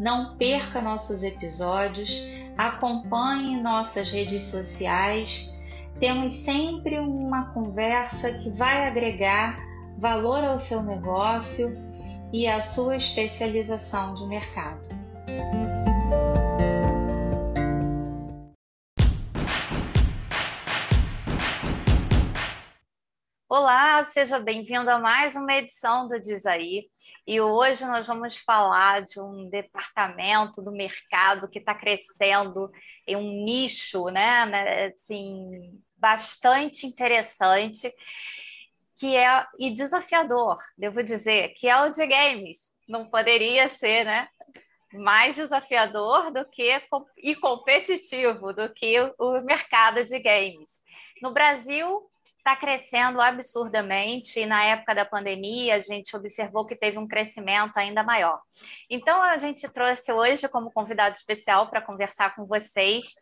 Não perca nossos episódios, acompanhe nossas redes sociais. Temos sempre uma conversa que vai agregar valor ao seu negócio e à sua especialização de mercado. Olá, seja bem-vindo a mais uma edição do Diz Aí. E hoje nós vamos falar de um departamento do mercado que está crescendo em um nicho, né, né, assim, bastante interessante, que é e desafiador, devo dizer, que é o de games. Não poderia ser, né? Mais desafiador do que e competitivo do que o mercado de games. No Brasil, está crescendo absurdamente e na época da pandemia a gente observou que teve um crescimento ainda maior. Então a gente trouxe hoje como convidado especial para conversar com vocês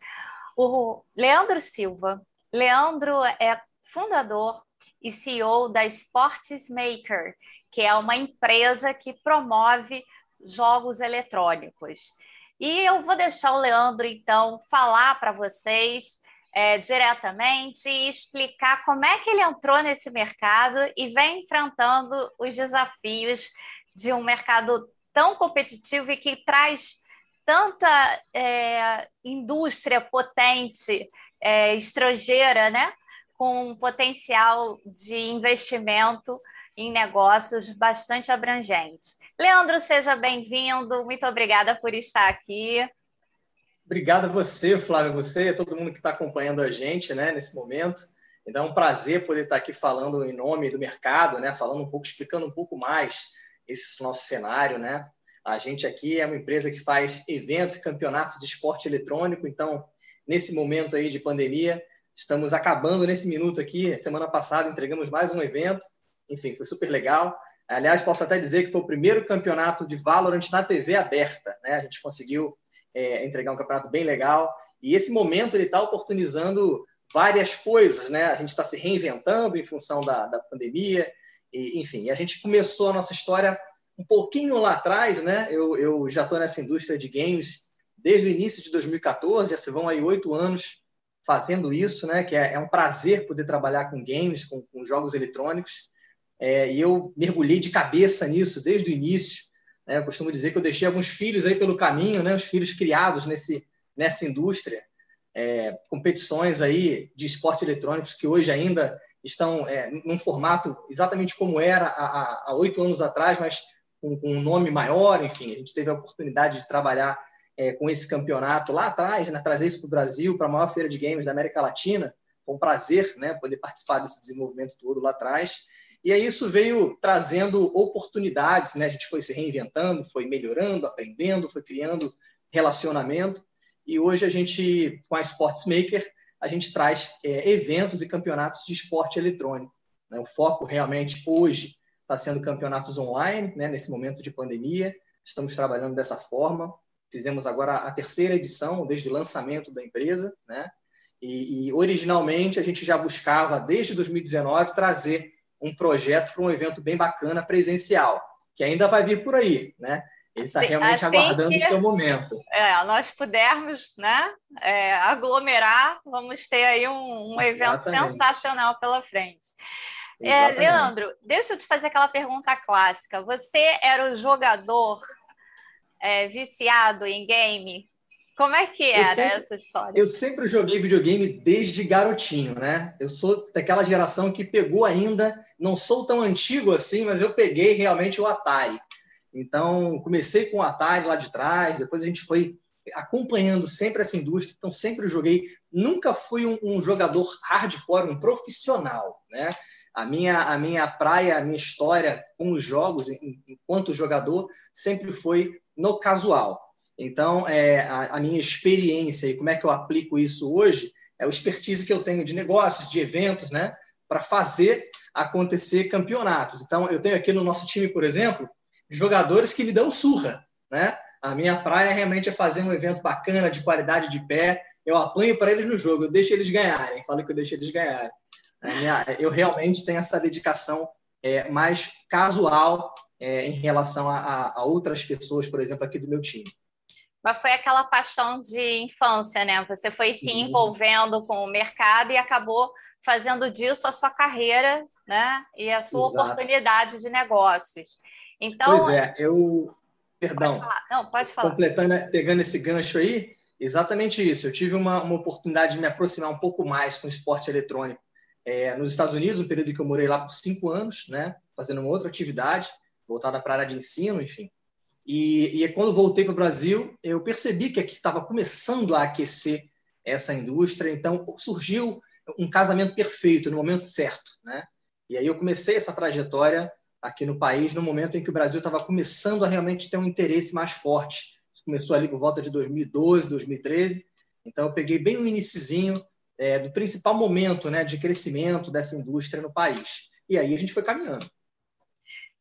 o Leandro Silva. Leandro é fundador e CEO da Sports Maker, que é uma empresa que promove jogos eletrônicos. E eu vou deixar o Leandro então falar para vocês é, diretamente e explicar como é que ele entrou nesse mercado e vem enfrentando os desafios de um mercado tão competitivo e que traz tanta é, indústria potente é, estrangeira, né? com um potencial de investimento em negócios bastante abrangente. Leandro, seja bem-vindo, muito obrigada por estar aqui. Obrigado a você, Flávio, você e todo mundo que está acompanhando a gente né, nesse momento. Então, é um prazer poder estar aqui falando em nome do mercado, né, falando um pouco, explicando um pouco mais esse nosso cenário. Né? A gente aqui é uma empresa que faz eventos e campeonatos de esporte eletrônico, então, nesse momento aí de pandemia, estamos acabando nesse minuto aqui. Semana passada entregamos mais um evento, enfim, foi super legal. Aliás, posso até dizer que foi o primeiro campeonato de Valorant na TV aberta. Né? A gente conseguiu é, entregar um campeonato bem legal. E esse momento ele está oportunizando várias coisas, né? A gente está se reinventando em função da, da pandemia, e, enfim. a gente começou a nossa história um pouquinho lá atrás, né? Eu, eu já estou nessa indústria de games desde o início de 2014, já se vão aí oito anos fazendo isso, né? Que é, é, um prazer poder trabalhar com games, com, com jogos eletrônicos. É, e eu mergulhei de cabeça nisso desde o início. Né? Eu costumo dizer que eu deixei alguns filhos aí pelo caminho, né? os filhos criados nesse, nessa indústria. É, competições aí de esporte eletrônicos que hoje ainda estão é, num formato exatamente como era há oito anos atrás, mas com, com, um nome maior. Enfim, a gente teve a oportunidade de trabalhar é, com esse campeonato lá atrás, né? trazer isso para o Brasil, para a maior feira de games da América Latina. Foi um prazer né? poder participar desse desenvolvimento todo lá atrás. E aí isso veio trazendo oportunidades, né? A gente foi se reinventando, foi melhorando, aprendendo, foi criando relacionamento. E hoje a gente, com a Sports Maker, a gente traz é, eventos e campeonatos de esporte eletrônico. Né? O foco realmente hoje está sendo campeonatos online, né? nesse momento de pandemia. Estamos trabalhando dessa forma. Fizemos agora a terceira edição, desde o lançamento da empresa. Né? E, e originalmente a gente já buscava, desde 2019, trazer um projeto para um evento bem bacana presencial, que ainda vai vir por aí, né? Ele está realmente assim aguardando o seu momento. É, nós pudermos né, é, aglomerar, vamos ter aí um, um evento sensacional pela frente. É, Leandro, deixa eu te fazer aquela pergunta clássica. Você era o jogador é, viciado em game como é que era sempre, essa história? Eu sempre joguei videogame desde garotinho, né? Eu sou daquela geração que pegou ainda, não sou tão antigo assim, mas eu peguei realmente o Atari. Então, comecei com o Atari lá de trás, depois a gente foi acompanhando sempre essa indústria, então sempre joguei. Nunca fui um, um jogador hardcore, um profissional, né? A minha, a minha praia, a minha história com os jogos, enquanto jogador, sempre foi no casual. Então, é, a, a, minha experiência e como é que eu aplico isso hoje é o expertise que eu tenho de negócios, de eventos, né? Para fazer acontecer campeonatos. Então, eu tenho aqui no nosso time, por exemplo, jogadores que me dão surra, né? A minha praia realmente é fazer um evento bacana, de qualidade de pé. Eu apanho para eles no jogo, eu deixo eles ganharem. Falo que eu deixo eles ganharem. Minha, eu realmente tenho essa dedicação é, mais casual é, em relação a, a, outras pessoas, por exemplo, aqui do meu time. Mas foi aquela paixão de infância, né? Você foi se envolvendo com o mercado e acabou fazendo disso a sua carreira, né? E a sua Exato. oportunidade de negócios. Então, pois é, eu Perdão. Pode Não, pode falar. Completando, pegando esse gancho aí, exatamente isso. Eu tive uma, uma oportunidade de me aproximar um pouco mais com o esporte eletrônico é, nos Estados Unidos, um período que eu morei lá por cinco anos, né, fazendo uma outra atividade voltada para a área de ensino, enfim. E, e quando voltei para o Brasil, eu percebi que aqui estava começando a aquecer essa indústria, então surgiu um casamento perfeito no momento certo, né? E aí eu comecei essa trajetória aqui no país no momento em que o Brasil estava começando a realmente ter um interesse mais forte. Isso começou ali por volta de 2012, 2013. Então, eu peguei bem o iníciozinho é, do principal momento né, de crescimento dessa indústria no país. E aí a gente foi caminhando.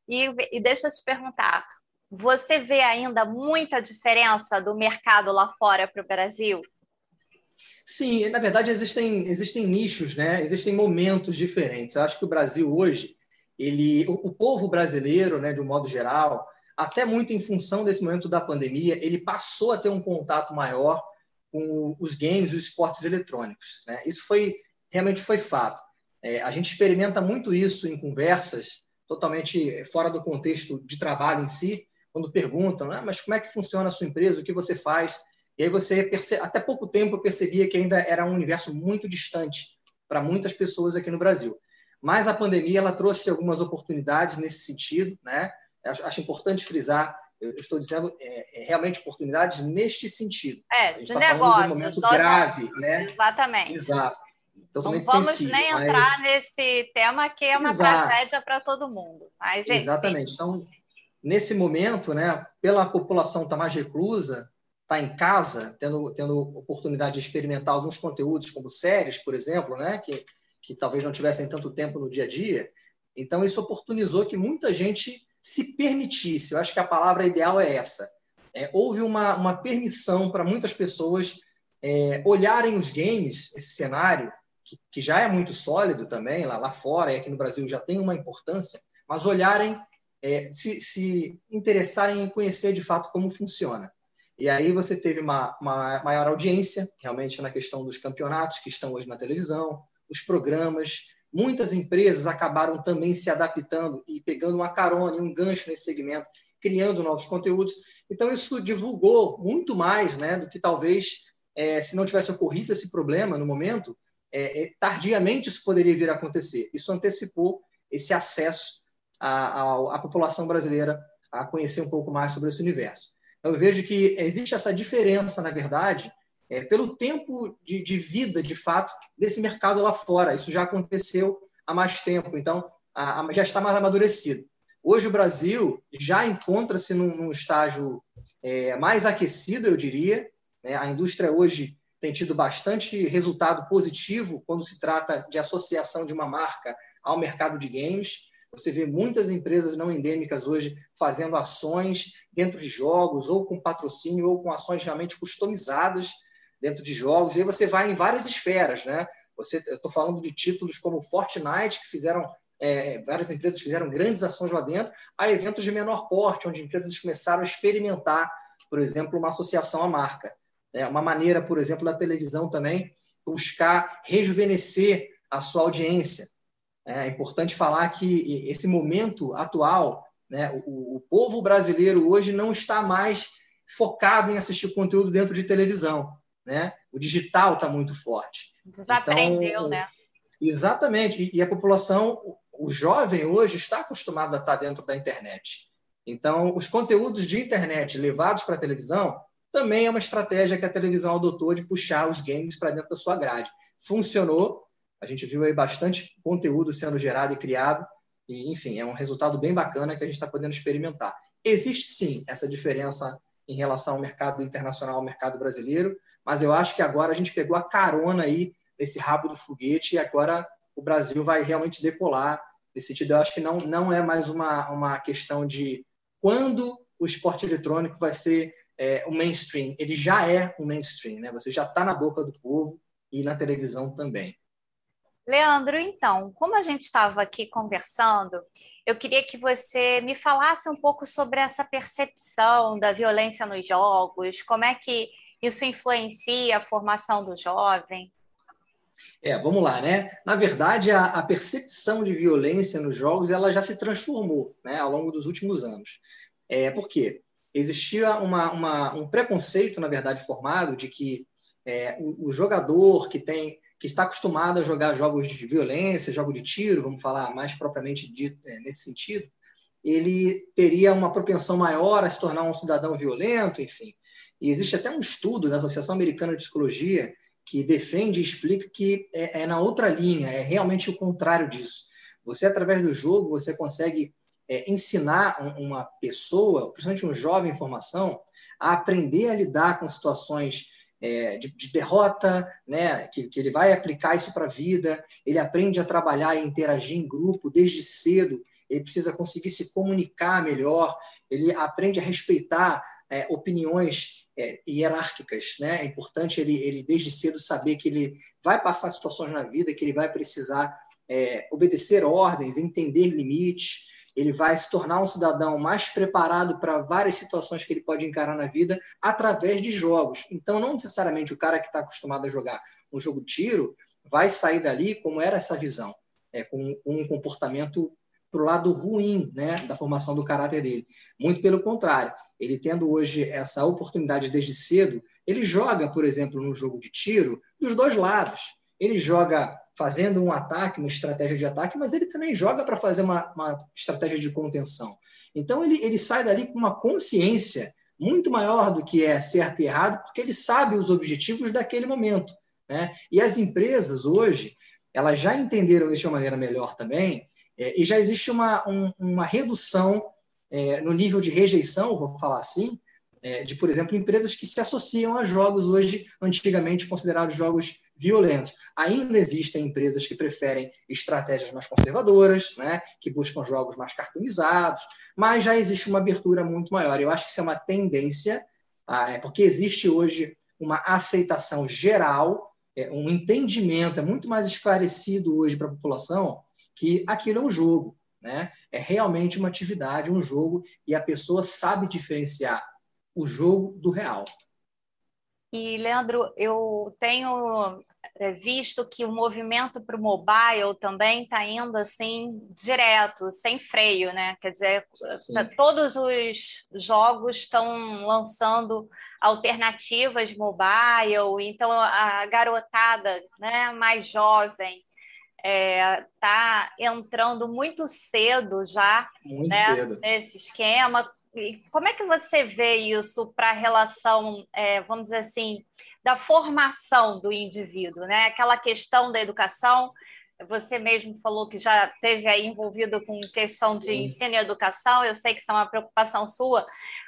E, e deixa eu te perguntar, você vê ainda muita diferença do mercado lá fora para o Brasil? Sim, na verdade existem, existem nichos, né? existem momentos diferentes. Eu acho que o Brasil hoje ele, o, o povo brasileiro, né, de um modo geral, até muito em função desse momento da pandemia, ele passou a ter um contato maior com os games, os esportes eletrônicos. Né? Isso foi realmente foi fato. É, a gente experimenta muito isso em conversas totalmente fora do contexto de trabalho em si, quando perguntam, ah, mas como é que funciona a sua empresa, o que você faz? E aí você percebe, até pouco tempo eu percebia que ainda era um universo muito distante para muitas pessoas aqui no Brasil. Mas a pandemia ela trouxe algumas oportunidades nesse sentido, né? Acho, importante frisar. Eu estou dizendo é, é, realmente oportunidades neste sentido. É, de tá negócio. De um momento grave, né? Exatamente. Exato. Totalmente não vamos sensível, nem mas... entrar nesse tema que é uma Exato. tragédia para todo mundo. Mas, Exatamente. Então, nesse momento, né, pela população estar tá mais reclusa, estar tá em casa, tendo, tendo oportunidade de experimentar alguns conteúdos, como séries, por exemplo, né, que que talvez não tivessem tanto tempo no dia a dia. Então, isso oportunizou que muita gente se permitisse. Eu acho que a palavra ideal é essa. É, houve uma, uma permissão para muitas pessoas é, olharem os games, esse cenário, que, que, já é muito sólido também, lá, lá fora e aqui no Brasil já tem uma importância, mas olharem, é, se, se interessarem em conhecer de fato como funciona. E aí você teve uma, uma maior audiência, realmente, na questão dos campeonatos que estão hoje na televisão, os programas. Muitas empresas acabaram também se adaptando e pegando uma carona e um gancho nesse segmento, criando novos conteúdos. Então, isso divulgou muito mais né, do que talvez, é, se não tivesse ocorrido esse problema no momento, é, é, tardiamente isso poderia vir a acontecer. Isso antecipou esse acesso à, à população brasileira a conhecer um pouco mais sobre esse universo. Então, eu vejo que existe essa diferença, na verdade, é, pelo tempo de, de, vida, de fato, desse mercado lá fora. Isso já aconteceu há mais tempo, então a, a, já está mais amadurecido. Hoje o Brasil já encontra-se num, num, estágio é, mais aquecido, eu diria. Né? A indústria hoje tem tido bastante resultado positivo quando se trata de associação de uma marca ao mercado de games. Você vê muitas empresas não endêmicas hoje fazendo ações dentro de jogos, ou com patrocínio, ou com ações realmente customizadas dentro de jogos, e aí você vai em várias esferas, né? Você, eu estou falando de títulos como Fortnite, que fizeram é, várias empresas fizeram grandes ações lá dentro, a eventos de menor porte, onde empresas começaram a experimentar, por exemplo, uma associação à marca. É uma maneira, por exemplo, da televisão também buscar rejuvenescer a sua audiência. É importante falar que esse momento atual, né, o, o povo brasileiro hoje não está mais focado em assistir conteúdo dentro de televisão né? O digital está muito forte. Desaprendeu, então, né? Exatamente. E a população, o jovem hoje está acostumado a estar dentro da internet. Então, os conteúdos de internet levados para a televisão também é uma estratégia que a televisão adotou de puxar os games para dentro da sua grade. Funcionou. A gente viu aí bastante conteúdo sendo gerado e criado. E, enfim, é um resultado bem bacana que a gente está podendo experimentar. Existe sim essa diferença em relação ao mercado internacional, ao mercado brasileiro, mas eu acho que agora a gente pegou a carona aí nesse rabo do foguete e agora o Brasil vai realmente decolar. Nesse sentido, eu acho que não, não é mais uma, uma questão de quando o esporte eletrônico vai ser é, o mainstream. Ele já é o mainstream, né? Você já está na boca do povo e na televisão também. Leandro, então, como a gente estava aqui conversando, eu queria que você me falasse um pouco sobre essa percepção da violência nos jogos, como é que isso influencia a formação do jovem. É, vamos lá, né? Na verdade, a, a, percepção de violência nos jogos ela já se transformou né, ao longo dos últimos anos. É, por quê? Existia uma, uma, um preconceito, na verdade, formado de que é, o, o, jogador que tem que está acostumado a jogar jogos de violência, jogo de tiro, vamos falar mais propriamente dito é, nesse sentido, ele teria uma propensão maior a se tornar um cidadão violento, enfim. E existe até um estudo da Associação Americana de Psicologia que defende e explica que é, é na outra linha, é realmente o contrário disso. Você, através do jogo, você consegue é, ensinar uma pessoa, principalmente um jovem em formação, a aprender a lidar com situações é, de, de, derrota, né? Que, que ele vai aplicar isso para a vida, ele aprende a trabalhar e interagir em grupo desde cedo, ele precisa conseguir se comunicar melhor, ele aprende a respeitar é, opiniões é, hierárquicas, né? É importante ele, ele desde cedo saber que ele vai passar situações na vida que ele vai precisar é, obedecer ordens, entender limites, ele vai se tornar um cidadão mais preparado para várias situações que ele pode encarar na vida através de jogos. Então, não necessariamente o cara que está acostumado a jogar um jogo de tiro vai sair dali como era essa visão, é, com, um comportamento para o lado ruim né, da formação do caráter dele. Muito pelo contrário, ele tendo hoje essa oportunidade desde cedo, ele joga, por exemplo, no jogo de tiro, dos dois lados. Ele joga fazendo um ataque, uma estratégia de ataque, mas ele também joga para fazer uma, uma, estratégia de contenção. Então ele, ele sai dali com uma consciência muito maior do que é certo e errado, porque ele sabe os objetivos daquele momento. Né? E as empresas hoje, elas já entenderam isso de uma maneira melhor também, é, e já existe uma, um, uma redução é, no nível de rejeição, vou falar assim, é, de, por exemplo, empresas que se associam a jogos hoje, antigamente considerados jogos violentos. Ainda existem empresas que preferem estratégias mais conservadoras, né, que buscam jogos mais cartoonizados, mas já existe uma abertura muito maior. Eu acho que isso é uma tendência, ah, é porque existe hoje uma aceitação geral, é, um entendimento, é muito mais esclarecido hoje para a população que aquilo é um jogo. Né? É realmente uma atividade, um jogo, e a pessoa sabe diferenciar o jogo do real. E, Leandro, eu tenho é, visto que o movimento para o mobile também está indo assim direto, sem freio, né? Quer dizer, Sim. todos os jogos estão lançando alternativas mobile, então a garotada né, mais jovem está é, tá entrando muito cedo já muito né, cedo. nesse esquema. Como é que você vê isso para a relação, é, vamos dizer assim, da formação do indivíduo, né? Aquela questão da educação. Você mesmo falou que já teve aí envolvido com questão Sim. de ensino e educação. Eu sei que isso é uma preocupação sua.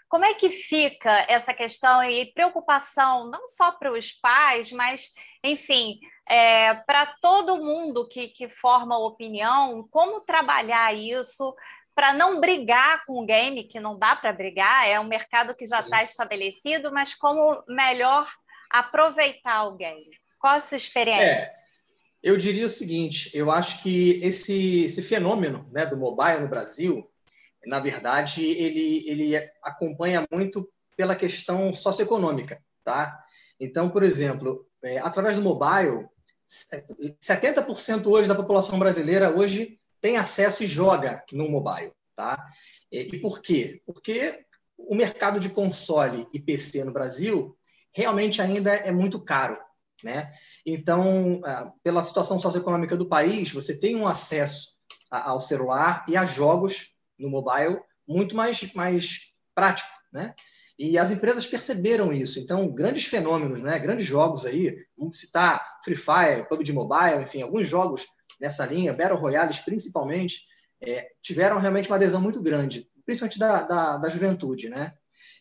Como é que fica essa questão e preocupação não só para os pais, mas, enfim, é, para todo mundo que, que forma opinião, como trabalhar isso para não brigar com o game, que não dá para brigar, é um mercado que já está estabelecido, mas como melhor aproveitar o game. Qual a sua experiência? É, eu diria o seguinte: eu acho que esse, esse fenômeno né, do mobile no Brasil na verdade, ele, ele acompanha muito pela questão socioeconômica, tá? Então, por exemplo, é, através do mobile, 70% hoje da população brasileira hoje tem acesso e joga no mobile, tá? E, por quê? Porque o mercado de console e PC no Brasil realmente ainda é muito caro, né? Então, ah, pela situação socioeconômica do país, você tem um acesso ao celular e a jogos no mobile muito mais, mais prático, né? E as empresas perceberam isso. Então, grandes fenômenos, né? grandes jogos aí, vamos citar Free Fire, PUBG Mobile, enfim, alguns jogos nessa linha, Battle Royales principalmente, é, tiveram realmente uma adesão muito grande, principalmente da, da, da juventude. Né?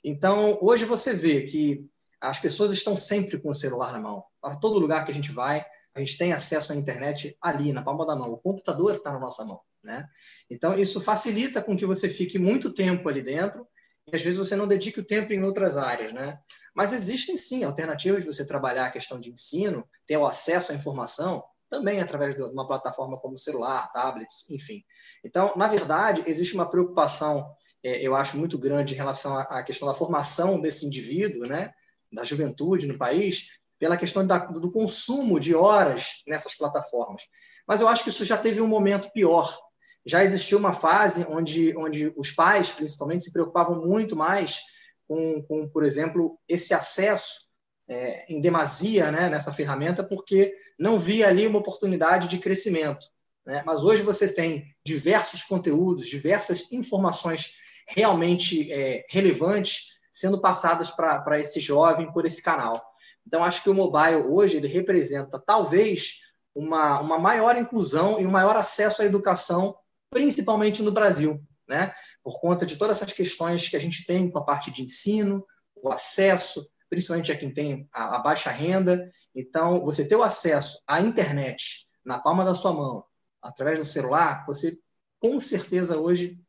Então, hoje você vê que as pessoas estão sempre com o celular na mão. Para todo lugar que a gente vai, a gente tem acesso à internet ali, na palma da mão. O computador está na nossa mão. Né? Então, isso facilita com que você fique muito tempo ali dentro e, às vezes, você não dedique o tempo em outras áreas. Né? Mas existem, sim, alternativas de você trabalhar a questão de ensino, ter o acesso à informação, também através de uma plataforma como celular, tablets, enfim. Então, na verdade, existe uma preocupação, é, eu acho, muito grande em relação à questão da formação desse indivíduo, né? da juventude no país, pela questão da, do consumo de horas nessas plataformas. Mas eu acho que isso já teve um momento pior. Já existiu uma fase onde, onde os pais, principalmente, se preocupavam muito mais com, com por exemplo, esse acesso é, em demasia né, nessa ferramenta, porque não via ali uma oportunidade de crescimento. Né? Mas hoje você tem diversos conteúdos, diversas informações realmente é, relevantes sendo passadas para esse jovem por esse canal. Então, acho que o mobile hoje ele representa talvez uma, uma maior inclusão e um maior acesso à educação, principalmente no Brasil, né? por conta de todas essas questões que a gente tem com a parte de ensino, o acesso, principalmente a quem tem a, a baixa renda. Então, você ter o acesso à internet na palma da sua mão, através do celular, você com certeza hoje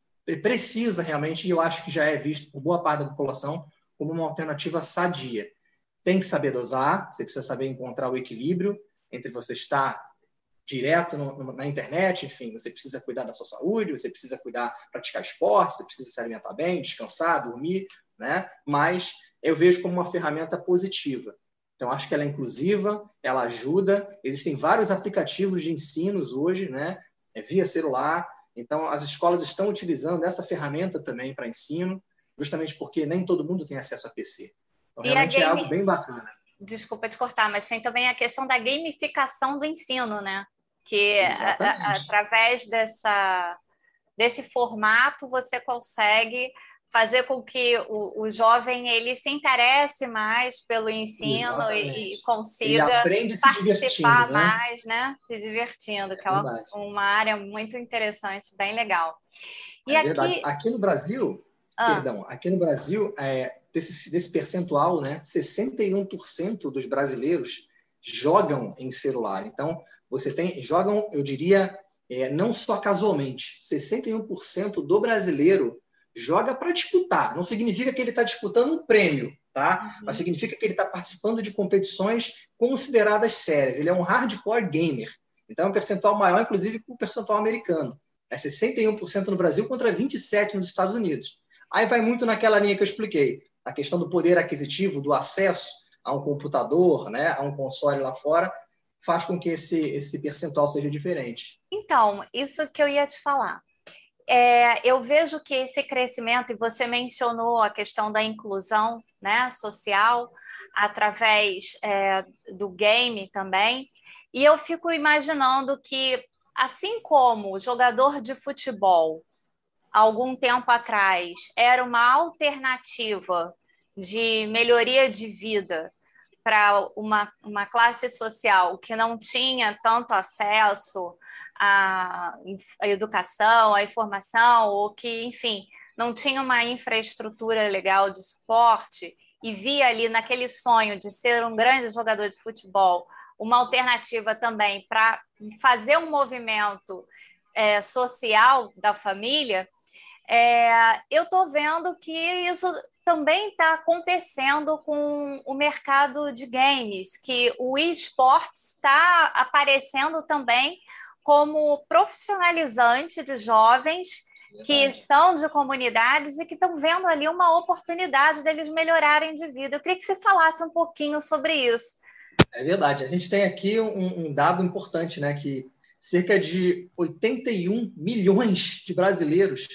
precisa realmente, e eu acho que já é visto por boa parte da população, como uma alternativa sadia. Tem que saber dosar, você precisa saber encontrar o equilíbrio entre você estar direto no, na internet, enfim, você precisa cuidar da sua saúde, você precisa cuidar, praticar esporte, você precisa se alimentar bem, descansar, dormir, né? Mas eu vejo como uma ferramenta positiva. Então, acho que ela é inclusiva, ela ajuda. Existem vários aplicativos de ensinos hoje, né? É via celular, então, as escolas estão utilizando essa ferramenta também para ensino, justamente porque nem todo mundo tem acesso a PC. Então, realmente game... é algo bem bacana. Desculpa te cortar, mas tem também a questão da gamificação do ensino, né? Que a, a, através dessa, desse formato você consegue fazer com que o, o jovem ele se interesse mais pelo ensino e, e, consiga participar né? mais, né? Se divertindo, que é, uma, uma, área muito interessante, bem legal. E é aqui... verdade. Aqui no Brasil, ah. perdão, aqui no Brasil, é, desse, desse percentual, né, 61% dos brasileiros jogam em celular. Então, você tem, jogam, eu diria, é, não só casualmente, 61% do brasileiro joga para disputar. Não significa que ele está disputando um prêmio, tá? Uhum. Mas significa que ele está participando de competições consideradas sérias. Ele é um hardcore gamer. Então é um percentual maior, inclusive, que o percentual americano. É 61% no Brasil contra 27% nos Estados Unidos. Aí vai muito naquela linha que eu expliquei. A questão do poder aquisitivo, do acesso a um computador, né, a um console lá fora, faz com que esse, esse percentual seja diferente. Então, isso que eu ia te falar é, eu vejo que esse crescimento, e você mencionou a questão da inclusão né, social através é, do game também, e eu fico imaginando que, assim como o jogador de futebol, algum tempo atrás, era uma alternativa de melhoria de vida para uma, uma classe social que não tinha tanto acesso a, a educação, a informação, ou que, enfim, não tinha uma infraestrutura legal de suporte e via ali naquele sonho de ser um grande jogador de futebol uma alternativa também para fazer um movimento é, social da família, é, eu estou vendo que isso também está acontecendo com o mercado de games, que o esportes está aparecendo também como profissionalizante de jovens que são de comunidades e que estão vendo ali uma oportunidade deles melhorarem de vida. Eu queria que você falasse um pouquinho sobre isso. É verdade. A gente tem aqui um, um dado importante, né? Que cerca de 81 milhões de brasileiros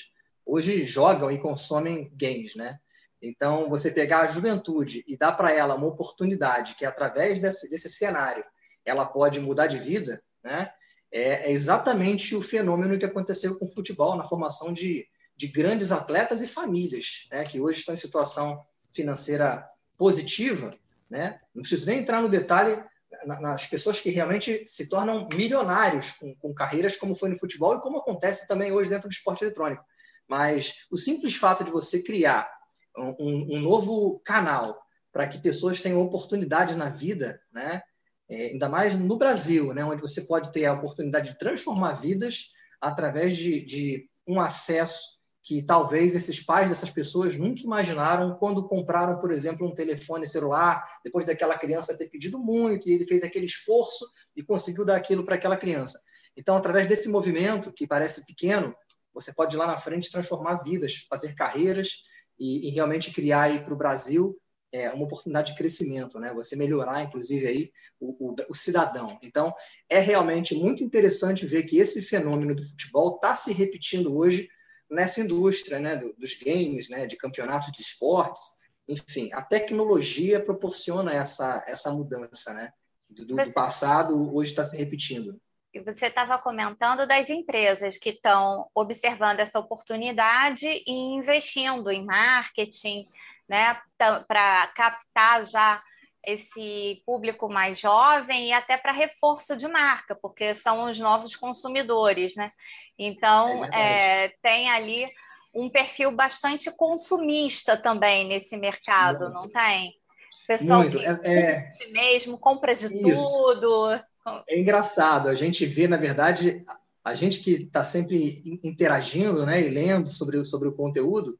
hoje jogam e consomem games, né? Então, você pegar a juventude e dar para ela uma oportunidade que, através desse, desse cenário, ela pode mudar de vida, né? É, é exatamente o fenômeno que aconteceu com o futebol na formação de, de grandes atletas e famílias, né, que hoje estão em situação financeira positiva. Né? Não preciso nem entrar no detalhe nas pessoas que realmente se tornam milionários com, com, carreiras como foi no futebol e como acontece também hoje dentro do esporte eletrônico. Mas o simples fato de você criar um, um novo canal para que pessoas tenham oportunidade na vida, né? É, ainda mais no Brasil, né? onde você pode ter a oportunidade de transformar vidas através de, de um acesso que talvez esses pais dessas pessoas nunca imaginaram quando compraram, por exemplo, um telefone celular, depois daquela criança ter pedido muito, e ele fez aquele esforço e conseguiu dar aquilo para aquela criança. Então, através desse movimento, que parece pequeno, você pode ir lá na frente transformar vidas, fazer carreiras e, e realmente criar para o Brasil é, uma oportunidade de crescimento, né? Você melhorar, inclusive, aí o, o, o, cidadão. Então, é realmente muito interessante ver que esse fenômeno do futebol está se repetindo hoje nessa indústria, né? dos games, né? De campeonatos de esportes. Enfim, a tecnologia proporciona essa, essa mudança, né? Do, do passado, hoje está se repetindo. E você estava comentando das empresas que estão observando essa oportunidade e investindo em marketing, né, para captar já esse público mais jovem e até para reforço de marca, porque são os novos consumidores, né? Então é é, tem ali um perfil bastante consumista também nesse mercado, Muito. não tem? Pessoal Muito. que é, é... mesmo, compra de Isso. tudo. É engraçado, a gente vê, na verdade, a gente que está sempre interagindo né, e lendo sobre, sobre o conteúdo,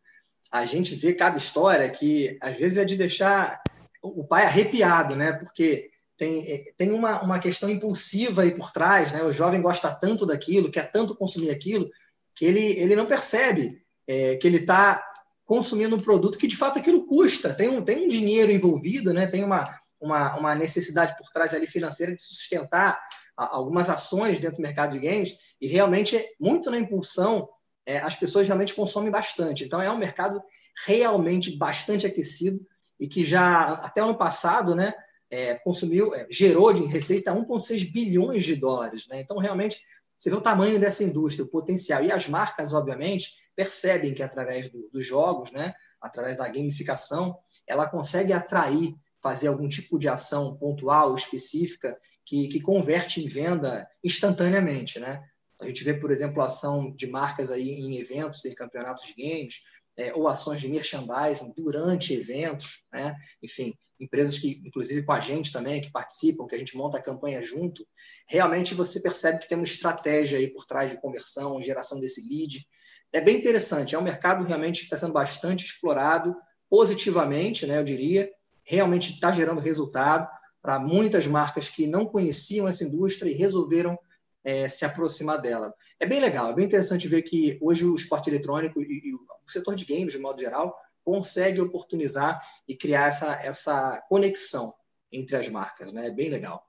a gente vê cada história que às vezes é de deixar o pai arrepiado, né? Porque tem, tem uma, uma questão impulsiva aí por trás, né? O jovem gosta tanto daquilo, quer tanto consumir aquilo, que ele, ele não percebe é, que ele está consumindo um produto que de fato aquilo custa. Tem um, tem um dinheiro envolvido, né? Tem uma, uma, uma necessidade por trás ali financeira de sustentar algumas ações dentro do mercado de games e realmente muito na impulsão é, as pessoas realmente consomem bastante. Então é um mercado realmente bastante aquecido e que já até ano passado, né, é, consumiu, é, gerou de receita 1,6 bilhões de dólares. Né? Então realmente você vê o tamanho dessa indústria, o potencial e as marcas, obviamente, percebem que através do, dos jogos, né, através da gamificação, ela consegue atrair fazer algum tipo de ação pontual, específica, que, que converte em venda instantaneamente, né? A gente vê, por exemplo, ação de marcas aí em eventos, em campeonatos de games, é, ou ações de merchandising durante eventos, né? Enfim, empresas que, inclusive com a gente também, que participam, que a gente monta a campanha junto, realmente você percebe que tem uma estratégia aí por trás de conversão, geração desse lead. É bem interessante, é um mercado realmente que está sendo bastante explorado positivamente, né, eu diria, realmente está gerando resultado para muitas marcas que não conheciam essa indústria e resolveram é, se aproximar dela. É bem legal, é bem interessante ver que hoje o esporte eletrônico e, e o setor de games, de modo geral, consegue oportunizar e criar essa, essa conexão entre as marcas. Né? É bem legal.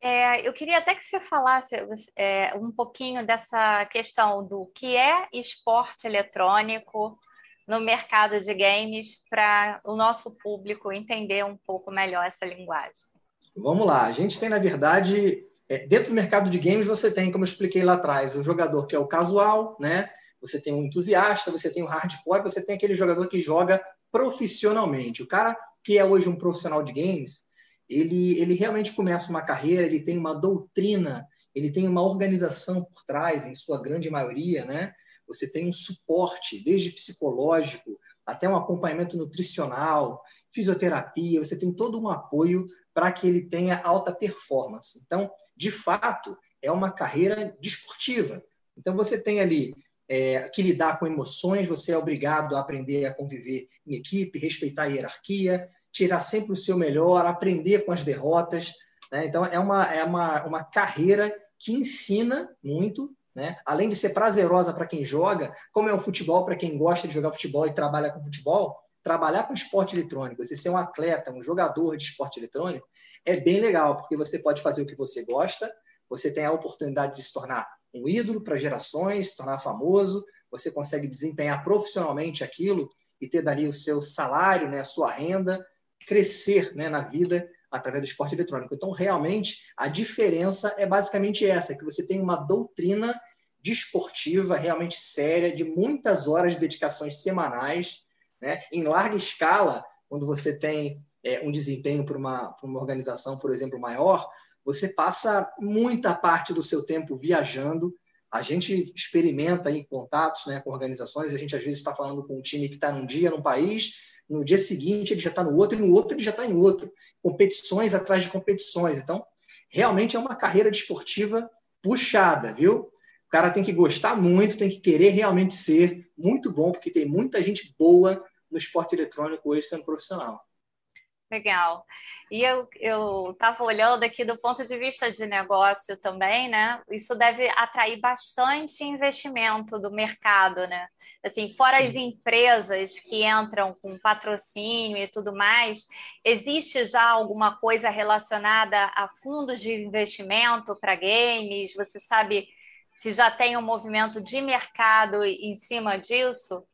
É, eu queria até que você falasse é, um pouquinho dessa questão do que é esporte eletrônico, no mercado de games para o nosso público entender um pouco melhor essa linguagem? Vamos lá. A gente tem, na verdade, é, dentro do mercado de games, você tem, como eu expliquei lá atrás, um jogador que é o casual, né? Você tem um entusiasta, você tem um hardcore, você tem aquele jogador que joga profissionalmente. O cara que é hoje um profissional de games, ele, ele realmente começa uma carreira, ele tem uma doutrina, ele tem uma organização por trás, em sua grande maioria, né? você tem um suporte, desde psicológico até um acompanhamento nutricional, fisioterapia, você tem todo um apoio para que ele tenha alta performance. Então, de fato, é uma carreira desportiva. Então, você tem ali é, que lidar com emoções, você é obrigado a aprender a conviver em equipe, respeitar a hierarquia, tirar sempre o seu melhor, aprender com as derrotas. Né? Então, é uma, é uma, uma carreira que ensina muito né? Além de ser prazerosa para quem joga, como é o futebol para quem gosta de jogar futebol e trabalha com futebol, trabalhar com esporte eletrônico, você ser um atleta, um jogador de esporte eletrônico, é bem legal, porque você pode fazer o que você gosta, você tem a oportunidade de se tornar um ídolo para gerações, se tornar famoso, você consegue desempenhar profissionalmente aquilo e ter dali o seu salário, né, a sua renda, crescer né, na vida através do esporte eletrônico. Então, realmente, a diferença é basicamente essa, que você tem uma doutrina desportiva realmente séria, de muitas horas de dedicações semanais, né? em larga escala, quando você tem é, um desempenho para uma, uma organização, por exemplo, maior, você passa muita parte do seu tempo viajando, A gente experimenta em contatos né, com organizações, a gente às vezes está falando com um time que está num dia num país, no dia seguinte ele já está no outro, e no outro ele já está em outro. Competições atrás de competições. Então, realmente é uma carreira desportiva puxada, viu? O cara tem que gostar muito, tem que querer realmente ser muito bom, porque tem muita gente boa no esporte eletrônico hoje sendo profissional. Legal. E eu estava olhando aqui do ponto de vista de negócio também, né? Isso deve atrair bastante investimento do mercado, né? Assim, fora Sim. as empresas que entram com patrocínio e tudo mais, existe já alguma coisa relacionada a fundos de investimento para games? Você sabe se já tem um movimento de mercado em cima disso?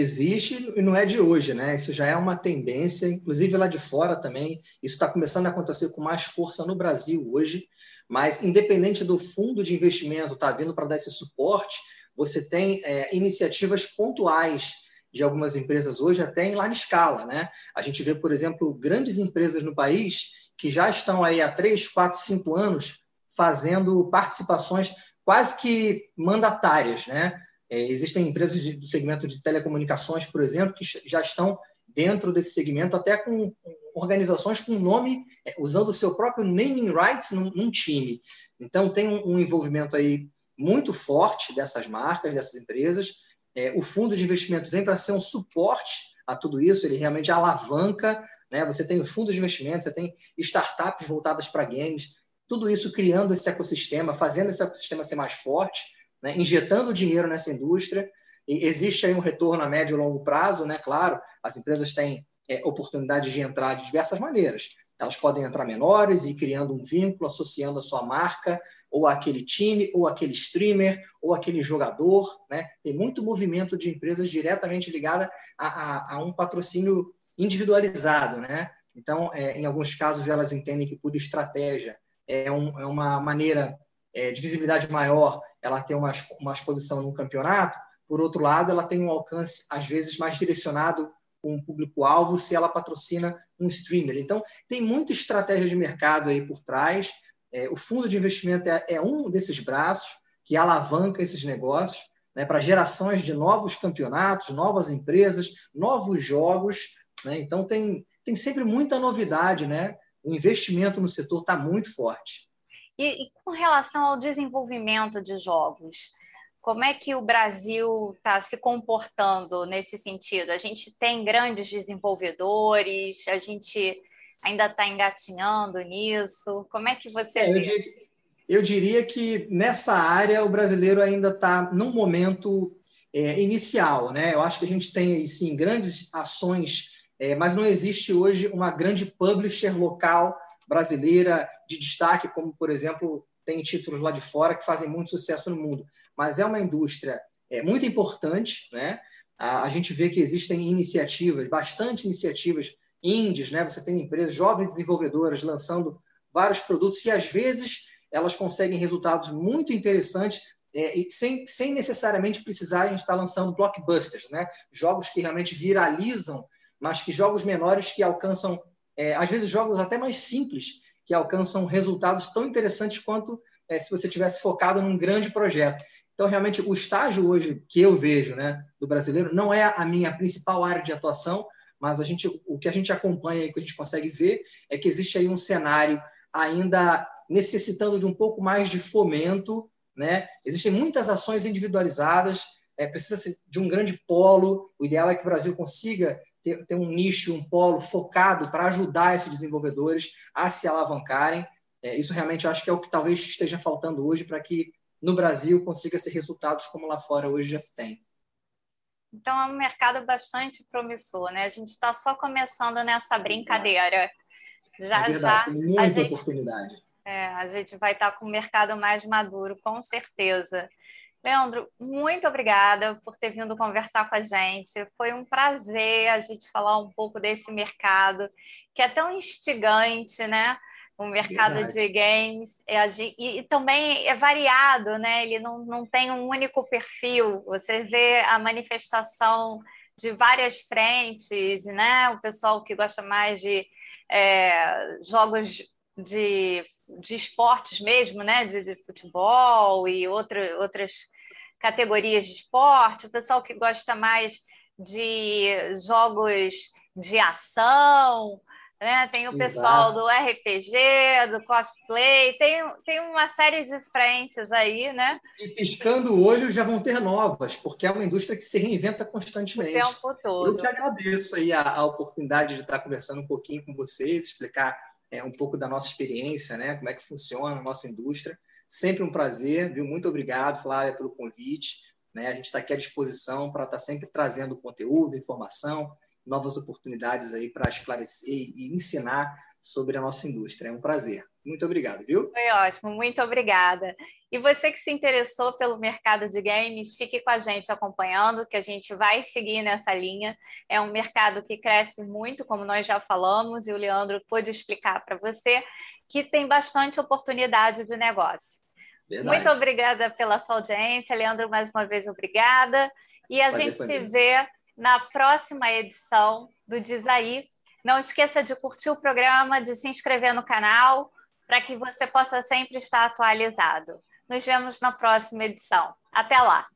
Existe e não é de hoje, né? Isso já é uma tendência, inclusive lá de fora também. Isso está começando a acontecer com mais força no Brasil hoje. Mas, independente do fundo de investimento estar tá vindo para dar esse suporte, você tem é, iniciativas pontuais de algumas empresas hoje, até em larga escala. Né? A gente vê, por exemplo, grandes empresas no país que já estão aí há 3, 4, 5 anos fazendo participações quase que mandatárias. Né? É, existem empresas de, do segmento de telecomunicações, por exemplo, que já estão dentro desse segmento, até com organizações com nome, é, usando o seu próprio naming rights num, num time. Então, tem um, um, envolvimento aí muito forte dessas marcas, dessas empresas. É, o fundo de investimento vem para ser um suporte a tudo isso, ele realmente alavanca. Né? Você tem o fundo de investimento, você tem startups voltadas para games, tudo isso criando esse ecossistema, fazendo esse ecossistema ser mais forte né, injetando dinheiro nessa indústria. E existe aí um retorno a médio e longo prazo, né? Claro, as empresas têm é, oportunidade de entrar de diversas maneiras. Elas podem entrar menores e criando um vínculo, associando a sua marca, ou aquele time, ou aquele streamer, ou aquele jogador. Né? Tem muito movimento de empresas diretamente ligada a, a, a um patrocínio individualizado. Né? Então, é, em alguns casos, elas entendem que, por estratégia, é, um, é uma maneira é, de visibilidade maior ela tem uma, uma exposição no campeonato, por outro lado, ela tem um alcance, às vezes, mais direcionado com o público-alvo se ela patrocina um streamer. Então, tem muita estratégia de mercado aí por trás. É, o fundo de investimento é, é, um desses braços que alavanca esses negócios né, para gerações de novos campeonatos, novas empresas, novos jogos. Né? Então, tem, tem sempre muita novidade. Né? O investimento no setor está muito forte. E, e com relação ao desenvolvimento de jogos, como é que o Brasil está se comportando nesse sentido? A gente tem grandes desenvolvedores, a gente ainda está engatinhando nisso. Como é que você é? Eu diria, eu diria, que nessa área o brasileiro ainda está num momento é, inicial, né? Eu acho que a gente tem sim grandes ações, é, mas não existe hoje uma grande publisher local brasileira de destaque, como, por exemplo, tem títulos lá de fora que fazem muito sucesso no mundo. Mas é uma indústria é, muito importante, né? A, a gente vê que existem iniciativas, bastante iniciativas indies, né? Você tem empresas, jovens desenvolvedoras lançando vários produtos e, às vezes, elas conseguem resultados muito interessantes é, sem, sem necessariamente precisarem estar lançando blockbusters, né? Jogos que realmente viralizam, mas que jogos menores que alcançam é, às vezes jogos até mais simples, que alcançam resultados tão interessantes quanto é, se você tivesse focado num grande projeto. Então, realmente, o estágio hoje que eu vejo né, do brasileiro não é a minha principal área de atuação, mas a gente, o que a gente acompanha e que a gente consegue ver é que existe aí um cenário ainda necessitando de um pouco mais de fomento. Né? Existem muitas ações individualizadas, é, precisa de um grande polo. O ideal é que o Brasil consiga ter, ter um nicho, um polo focado para ajudar esses desenvolvedores a se alavancarem. É, isso realmente eu acho que é o que talvez esteja faltando hoje para que no Brasil consiga ser resultados como lá fora hoje já se tem. Então é um mercado bastante promissor, né? A gente está só começando nessa brincadeira. Já, é verdade, já, tem muita gente, oportunidade. É, a gente vai estar tá com o mercado mais maduro, com certeza. Leandro, muito obrigada por ter vindo conversar com a gente. Foi um prazer a gente falar um pouco desse mercado que é tão instigante, né? O mercado Verdade. de games e, e, também é variado, né? Ele não, não tem um único perfil. Você vê a manifestação de várias frentes, né? O pessoal que gosta mais de é, jogos de de esportes mesmo, né? De, de futebol e outra, outras categorias de esporte, o pessoal que gosta mais de jogos de ação, né? Tem o pessoal Exato. do RPG, do cosplay, tem, tem uma série de frentes aí, né? E piscando o olho já vão ter novas, porque é uma indústria que se reinventa constantemente. O tempo todo. Eu que agradeço aí a, a oportunidade de estar conversando um pouquinho com vocês, explicar é, um pouco da nossa experiência, né? Como é que funciona a nossa indústria. Sempre um prazer, viu? Muito obrigado, Flávia, pelo convite. Né? A gente está aqui à disposição para estar tá sempre trazendo conteúdo, informação, novas oportunidades aí para esclarecer e ensinar sobre a nossa indústria. É um prazer. Muito obrigado, viu? Foi ótimo, muito obrigada. E você que se interessou pelo mercado de games, fique com a gente acompanhando, que a gente vai seguir nessa linha. É um mercado que cresce muito, como nós já falamos, e o Leandro pôde explicar para você, que tem bastante oportunidade de negócio. Verdade. Muito obrigada pela sua audiência, Leandro, mais uma vez obrigada. E a gente se vê na próxima edição do Diz. Não esqueça de curtir o programa, de se inscrever no canal, para que você possa sempre estar atualizado. Nos vemos na próxima edição. Até lá!